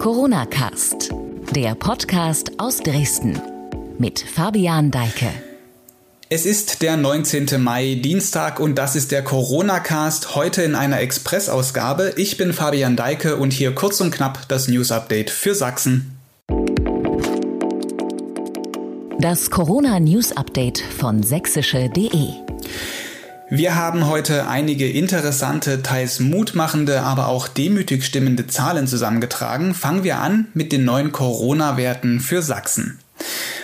Corona Cast, der Podcast aus Dresden mit Fabian Deike. Es ist der 19. Mai, Dienstag und das ist der Corona Cast, heute in einer Expressausgabe. Ich bin Fabian Deike und hier kurz und knapp das News Update für Sachsen. Das Corona News Update von sächsische.de wir haben heute einige interessante, teils mutmachende, aber auch demütig stimmende Zahlen zusammengetragen. Fangen wir an mit den neuen Corona-Werten für Sachsen.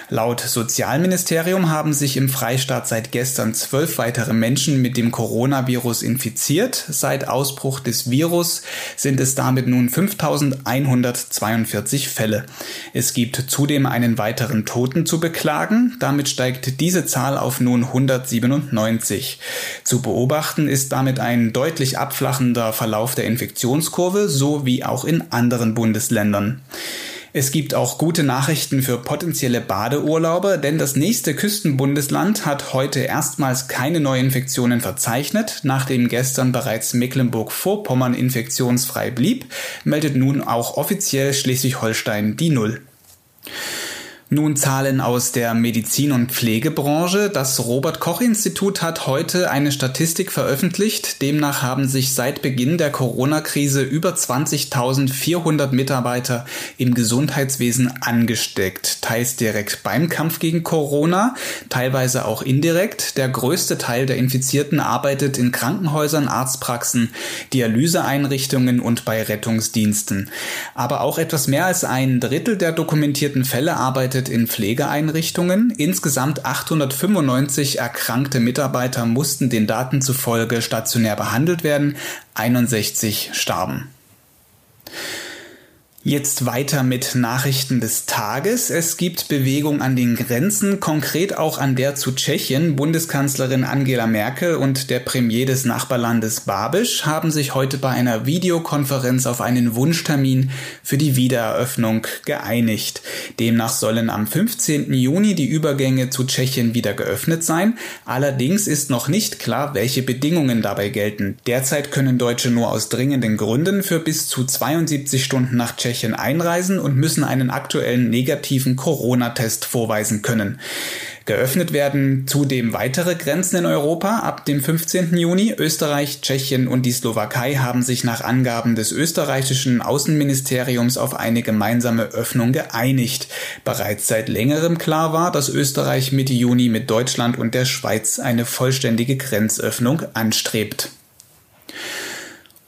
Laut Sozialministerium haben sich im Freistaat seit gestern zwölf weitere Menschen mit dem Coronavirus infiziert. Seit Ausbruch des Virus sind es damit nun 5142 Fälle. Es gibt zudem einen weiteren Toten zu beklagen. Damit steigt diese Zahl auf nun 197. Zu beobachten ist damit ein deutlich abflachender Verlauf der Infektionskurve, so wie auch in anderen Bundesländern. Es gibt auch gute Nachrichten für potenzielle Badeurlauber, denn das nächste Küstenbundesland hat heute erstmals keine Neuinfektionen verzeichnet. Nachdem gestern bereits Mecklenburg-Vorpommern infektionsfrei blieb, meldet nun auch offiziell Schleswig-Holstein die Null. Nun Zahlen aus der Medizin- und Pflegebranche. Das Robert Koch Institut hat heute eine Statistik veröffentlicht. Demnach haben sich seit Beginn der Corona-Krise über 20.400 Mitarbeiter im Gesundheitswesen angesteckt. Teils direkt beim Kampf gegen Corona, teilweise auch indirekt. Der größte Teil der Infizierten arbeitet in Krankenhäusern, Arztpraxen, Dialyseeinrichtungen und bei Rettungsdiensten. Aber auch etwas mehr als ein Drittel der dokumentierten Fälle arbeitet arbeitet in Pflegeeinrichtungen. Insgesamt 895 erkrankte Mitarbeiter mussten den Daten zufolge stationär behandelt werden, 61 starben. Jetzt weiter mit Nachrichten des Tages. Es gibt Bewegung an den Grenzen, konkret auch an der zu Tschechien. Bundeskanzlerin Angela Merkel und der Premier des Nachbarlandes Babisch haben sich heute bei einer Videokonferenz auf einen Wunschtermin für die Wiedereröffnung geeinigt. Demnach sollen am 15. Juni die Übergänge zu Tschechien wieder geöffnet sein. Allerdings ist noch nicht klar, welche Bedingungen dabei gelten. Derzeit können Deutsche nur aus dringenden Gründen für bis zu 72 Stunden nach Tschechien Tschechien einreisen und müssen einen aktuellen negativen Corona-Test vorweisen können. Geöffnet werden zudem weitere Grenzen in Europa ab dem 15. Juni. Österreich, Tschechien und die Slowakei haben sich nach Angaben des österreichischen Außenministeriums auf eine gemeinsame Öffnung geeinigt. Bereits seit längerem klar war, dass Österreich Mitte Juni mit Deutschland und der Schweiz eine vollständige Grenzöffnung anstrebt.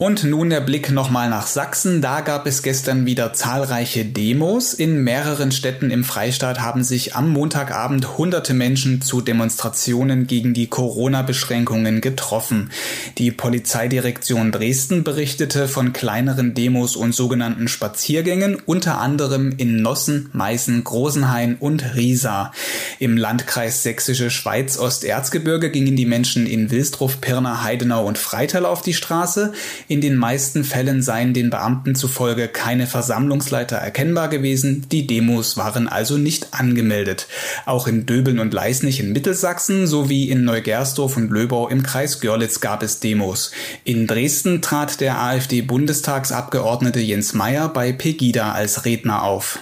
Und nun der Blick nochmal nach Sachsen. Da gab es gestern wieder zahlreiche Demos. In mehreren Städten im Freistaat haben sich am Montagabend hunderte Menschen zu Demonstrationen gegen die Corona-Beschränkungen getroffen. Die Polizeidirektion Dresden berichtete von kleineren Demos und sogenannten Spaziergängen, unter anderem in Nossen, Meißen, Großenhain und Riesa. Im Landkreis Sächsische Schweiz Osterzgebirge gingen die Menschen in Wilsdruff, Pirna, Heidenau und Freital auf die Straße. In den meisten Fällen seien den Beamten zufolge keine Versammlungsleiter erkennbar gewesen, die Demos waren also nicht angemeldet. Auch in Döbeln und Leisnig in Mittelsachsen sowie in Neugersdorf und Löbau im Kreis Görlitz gab es Demos. In Dresden trat der AfD-Bundestagsabgeordnete Jens Meyer bei Pegida als Redner auf.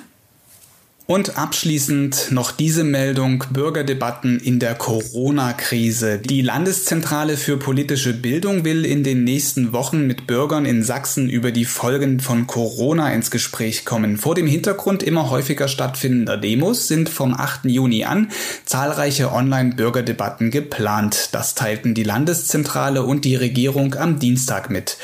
Und abschließend noch diese Meldung Bürgerdebatten in der Corona-Krise. Die Landeszentrale für politische Bildung will in den nächsten Wochen mit Bürgern in Sachsen über die Folgen von Corona ins Gespräch kommen. Vor dem Hintergrund immer häufiger stattfindender Demos sind vom 8. Juni an zahlreiche Online-Bürgerdebatten geplant. Das teilten die Landeszentrale und die Regierung am Dienstag mit.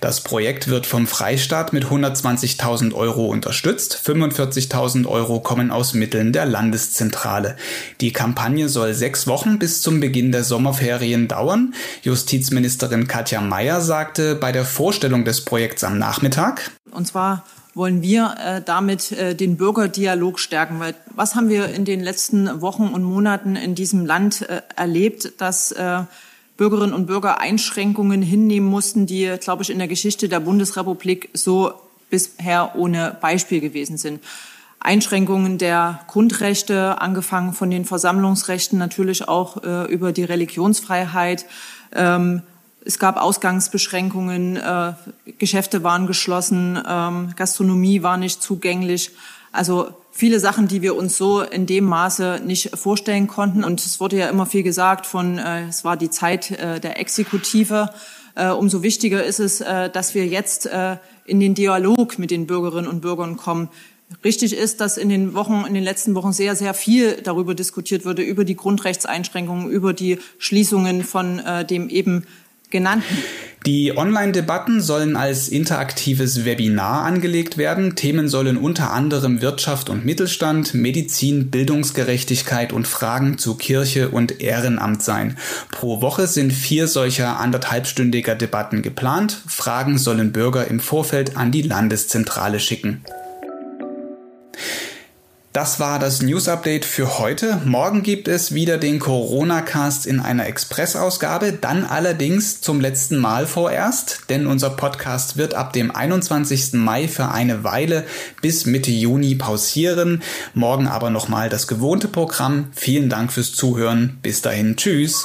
Das Projekt wird vom Freistaat mit 120.000 Euro unterstützt, 45.000 Euro kommen aus Mitteln der Landeszentrale. Die Kampagne soll sechs Wochen bis zum Beginn der Sommerferien dauern. Justizministerin Katja Mayer sagte bei der Vorstellung des Projekts am Nachmittag. Und zwar wollen wir äh, damit äh, den Bürgerdialog stärken. Weil was haben wir in den letzten Wochen und Monaten in diesem Land äh, erlebt, dass äh, Bürgerinnen und Bürger Einschränkungen hinnehmen mussten, die, glaube ich, in der Geschichte der Bundesrepublik so bisher ohne Beispiel gewesen sind. Einschränkungen der Grundrechte, angefangen von den Versammlungsrechten, natürlich auch äh, über die Religionsfreiheit, ähm, es gab Ausgangsbeschränkungen, äh, Geschäfte waren geschlossen, ähm, Gastronomie war nicht zugänglich. Also viele Sachen, die wir uns so in dem Maße nicht vorstellen konnten. Und es wurde ja immer viel gesagt von, äh, es war die Zeit äh, der Exekutive. Äh, umso wichtiger ist es, äh, dass wir jetzt in den Dialog mit den Bürgerinnen und Bürgern kommen. Richtig ist, dass in den Wochen, in den letzten Wochen sehr, sehr viel darüber diskutiert wurde, über die Grundrechtseinschränkungen, über die Schließungen von äh, dem eben genannten. Die Online-Debatten sollen als interaktives Webinar angelegt werden. Themen sollen unter anderem Wirtschaft und Mittelstand, Medizin, Bildungsgerechtigkeit und Fragen zu Kirche und Ehrenamt sein. Pro Woche sind vier solcher anderthalbstündiger Debatten geplant. Fragen sollen Bürger im Vorfeld an die Landeszentrale schicken. Das war das News Update für heute. Morgen gibt es wieder den Corona-Cast in einer Expressausgabe, dann allerdings zum letzten Mal vorerst, denn unser Podcast wird ab dem 21. Mai für eine Weile bis Mitte Juni pausieren. Morgen aber nochmal das gewohnte Programm. Vielen Dank fürs Zuhören. Bis dahin. Tschüss.